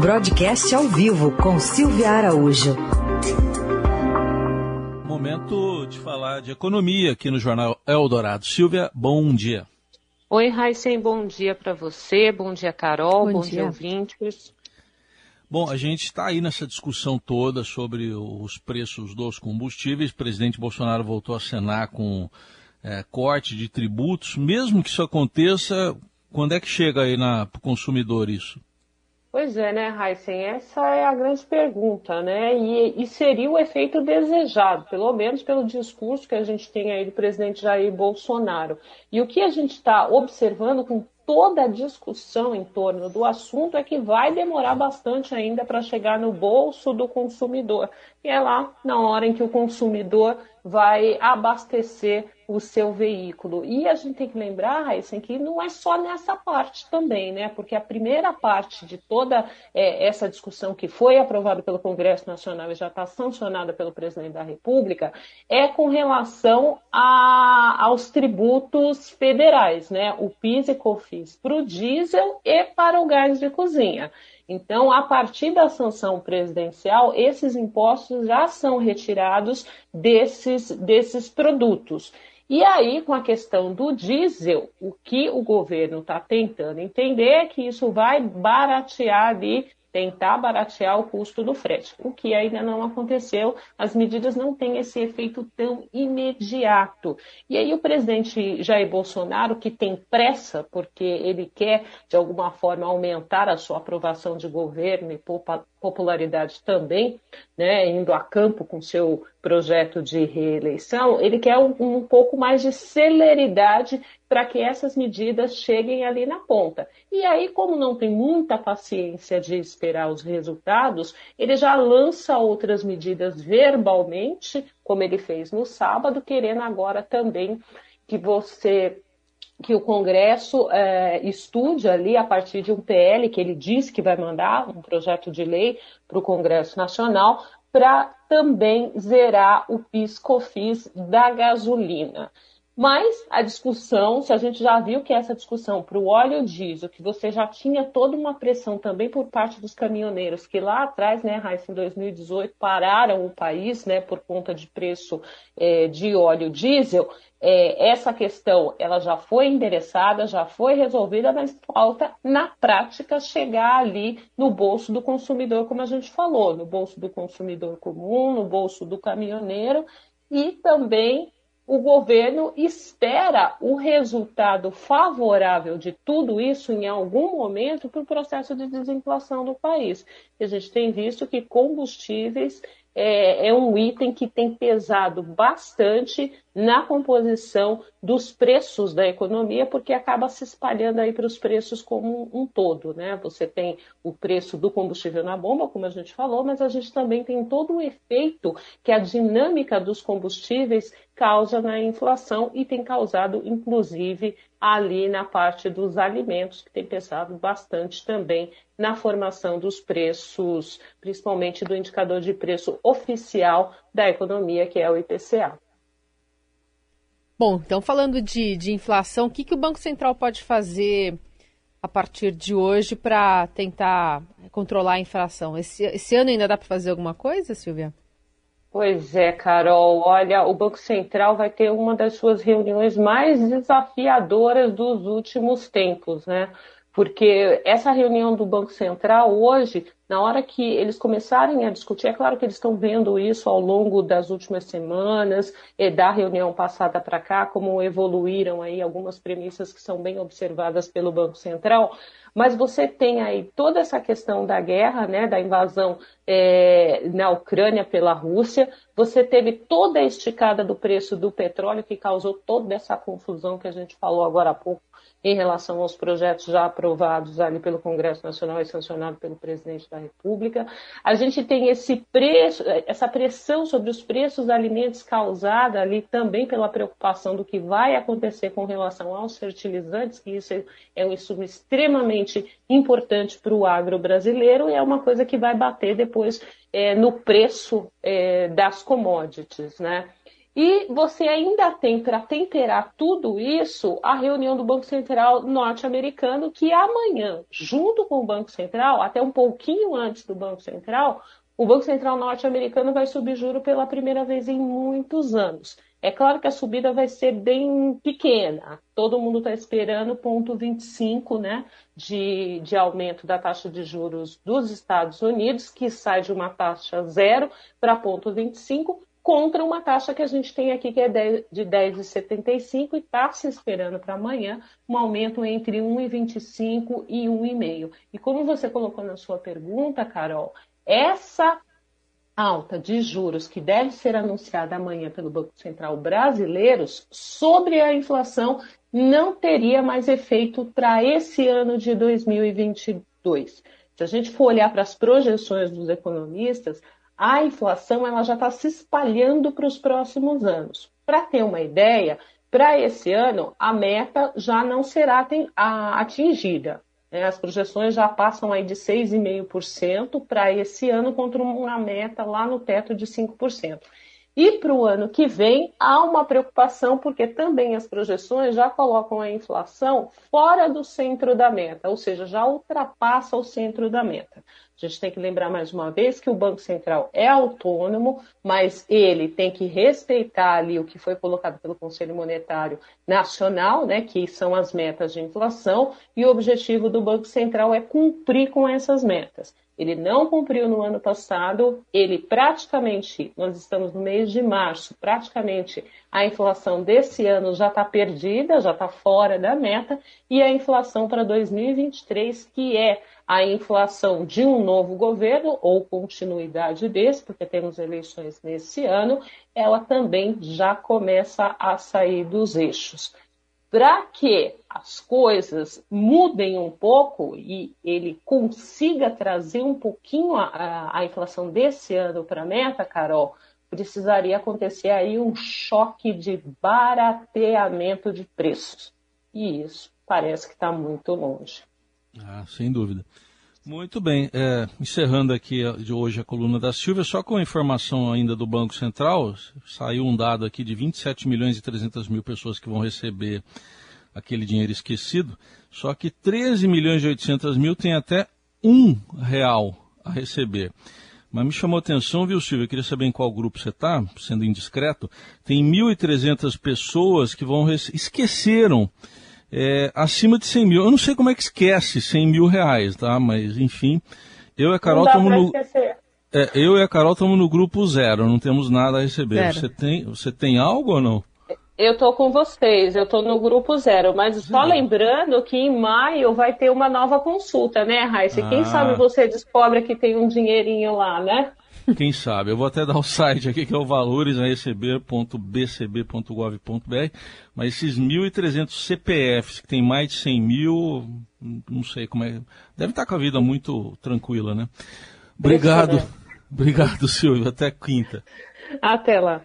Broadcast ao vivo com Silvia Araújo. Momento de falar de economia aqui no Jornal Eldorado. Silvia, bom dia. Oi, Raíssen, bom dia para você, bom dia, Carol, bom, bom dia. dia, ouvintes. Bom, a gente está aí nessa discussão toda sobre os preços dos combustíveis. O presidente Bolsonaro voltou a cenar com é, corte de tributos. Mesmo que isso aconteça, quando é que chega aí para o consumidor isso? Pois é, né, Heisen? Essa é a grande pergunta, né? E, e, seria o efeito desejado, pelo menos pelo discurso que a gente tem aí do presidente Jair Bolsonaro. E o que a gente está observando com toda a discussão em torno do assunto é que vai demorar bastante ainda para chegar no bolso do consumidor. E é lá na hora em que o consumidor vai abastecer o seu veículo. E a gente tem que lembrar, Raíssa, que não é só nessa parte também, né? Porque a primeira parte de toda é, essa discussão que foi aprovada pelo Congresso Nacional e já está sancionada pelo presidente da República é com relação a, aos tributos federais, né? O PIS e COFINS para o diesel e para o gás de cozinha. Então, a partir da sanção presidencial, esses impostos já são retirados desses, desses produtos. E aí, com a questão do diesel, o que o governo está tentando entender é que isso vai baratear ali tentar baratear o custo do frete, o que ainda não aconteceu. As medidas não têm esse efeito tão imediato. E aí o presidente Jair Bolsonaro, que tem pressa, porque ele quer, de alguma forma, aumentar a sua aprovação de governo e popularidade também, né, indo a campo com seu projeto de reeleição, ele quer um, um pouco mais de celeridade para que essas medidas cheguem ali na ponta. E aí, como não tem muita paciência de esperar os resultados, ele já lança outras medidas verbalmente, como ele fez no sábado, querendo agora também que você que o Congresso é, estude ali a partir de um PL que ele disse que vai mandar, um projeto de lei para o Congresso Nacional, para também zerar o PIS-COFIS da gasolina. Mas a discussão, se a gente já viu que essa discussão para o óleo diesel, que você já tinha toda uma pressão também por parte dos caminhoneiros, que lá atrás, né, Raíssa, em 2018, pararam o país, né, por conta de preço é, de óleo diesel, é, essa questão ela já foi endereçada, já foi resolvida, mas falta, na prática, chegar ali no bolso do consumidor, como a gente falou, no bolso do consumidor comum, no bolso do caminhoneiro e também o governo espera o resultado favorável de tudo isso em algum momento para o processo de desinflação do país. E a gente tem visto que combustíveis é, é, um item que tem pesado bastante na composição dos preços da economia, porque acaba se espalhando aí para os preços como um, um todo, né? Você tem o preço do combustível na bomba, como a gente falou, mas a gente também tem todo o efeito que a dinâmica dos combustíveis causa na inflação e tem causado, inclusive, ali na parte dos alimentos, que tem pesado bastante também na formação dos preços, principalmente do indicador de preço oficial da economia, que é o IPCA. Bom, então falando de, de inflação, o que, que o Banco Central pode fazer a partir de hoje para tentar controlar a inflação? Esse, esse ano ainda dá para fazer alguma coisa, Silvia? Pois é, Carol. Olha, o Banco Central vai ter uma das suas reuniões mais desafiadoras dos últimos tempos, né? Porque essa reunião do Banco Central hoje, na hora que eles começarem a discutir, é claro que eles estão vendo isso ao longo das últimas semanas, da reunião passada para cá, como evoluíram aí algumas premissas que são bem observadas pelo Banco Central, mas você tem aí toda essa questão da guerra, né, da invasão é, na Ucrânia pela Rússia, você teve toda a esticada do preço do petróleo que causou toda essa confusão que a gente falou agora há pouco em relação aos projetos já aprovados ali pelo Congresso Nacional e sancionado pelo presidente da República. A gente tem esse preço, essa pressão sobre os preços de alimentos causada ali também pela preocupação do que vai acontecer com relação aos fertilizantes, que isso é um insumo extremamente importante para o agro brasileiro e é uma coisa que vai bater depois é, no preço é, das commodities, né? E você ainda tem para temperar tudo isso a reunião do Banco Central norte-americano, que amanhã, junto com o Banco Central, até um pouquinho antes do Banco Central, o Banco Central norte-americano vai subir juro pela primeira vez em muitos anos. É claro que a subida vai ser bem pequena. Todo mundo está esperando ponto 25 né, de, de aumento da taxa de juros dos Estados Unidos, que sai de uma taxa zero para ponto 25, contra uma taxa que a gente tem aqui que é de 10,75 e está se esperando para amanhã um aumento entre 1,25 e 1,5. E como você colocou na sua pergunta, Carol, essa alta de juros que deve ser anunciada amanhã pelo Banco Central brasileiro sobre a inflação não teria mais efeito para esse ano de 2022. Se a gente for olhar para as projeções dos economistas, a inflação ela já está se espalhando para os próximos anos. Para ter uma ideia, para esse ano a meta já não será atingida. Né? As projeções já passam aí de 6,5% para esse ano contra uma meta lá no teto de 5%. E para o ano que vem, há uma preocupação, porque também as projeções já colocam a inflação fora do centro da meta, ou seja, já ultrapassa o centro da meta. A gente tem que lembrar mais uma vez que o Banco Central é autônomo, mas ele tem que respeitar ali o que foi colocado pelo Conselho Monetário Nacional, né, que são as metas de inflação, e o objetivo do Banco Central é cumprir com essas metas. Ele não cumpriu no ano passado, ele praticamente, nós estamos no mês de março, praticamente a inflação desse ano já está perdida, já está fora da meta, e a inflação para 2023, que é a inflação de um novo governo ou continuidade desse, porque temos eleições nesse ano, ela também já começa a sair dos eixos. Para que as coisas mudem um pouco e ele consiga trazer um pouquinho a, a inflação desse ano para a meta, Carol, precisaria acontecer aí um choque de barateamento de preços. E isso parece que está muito longe. Ah, sem dúvida. Muito bem. É, encerrando aqui de hoje a coluna da Silvia, só com a informação ainda do Banco Central, saiu um dado aqui de 27 milhões e 300 mil pessoas que vão receber aquele dinheiro esquecido, só que 13 milhões e 800 mil tem até um real a receber. Mas me chamou a atenção, viu, Silvia? Eu queria saber em qual grupo você está, sendo indiscreto. Tem 1.300 pessoas que vão esqueceram é, acima de 100 mil. Eu não sei como é que esquece 100 mil reais, tá? Mas, enfim, eu e a Carol estamos no... É, eu e a Carol estamos no grupo zero, não temos nada a receber. Você tem, você tem algo ou não? Eu tô com vocês, eu tô no grupo zero, mas só lembrando que em maio vai ter uma nova consulta, né, Raíssa? Ah. Quem sabe você descobre que tem um dinheirinho lá, né? Quem sabe? Eu vou até dar o site aqui que é o valores.bcb.gov.br, mas esses 1.300 CPFs que tem mais de 100 mil, não sei como é. Deve estar com a vida muito tranquila, né? Obrigado. Obrigado, Silvio. Até quinta. Até lá.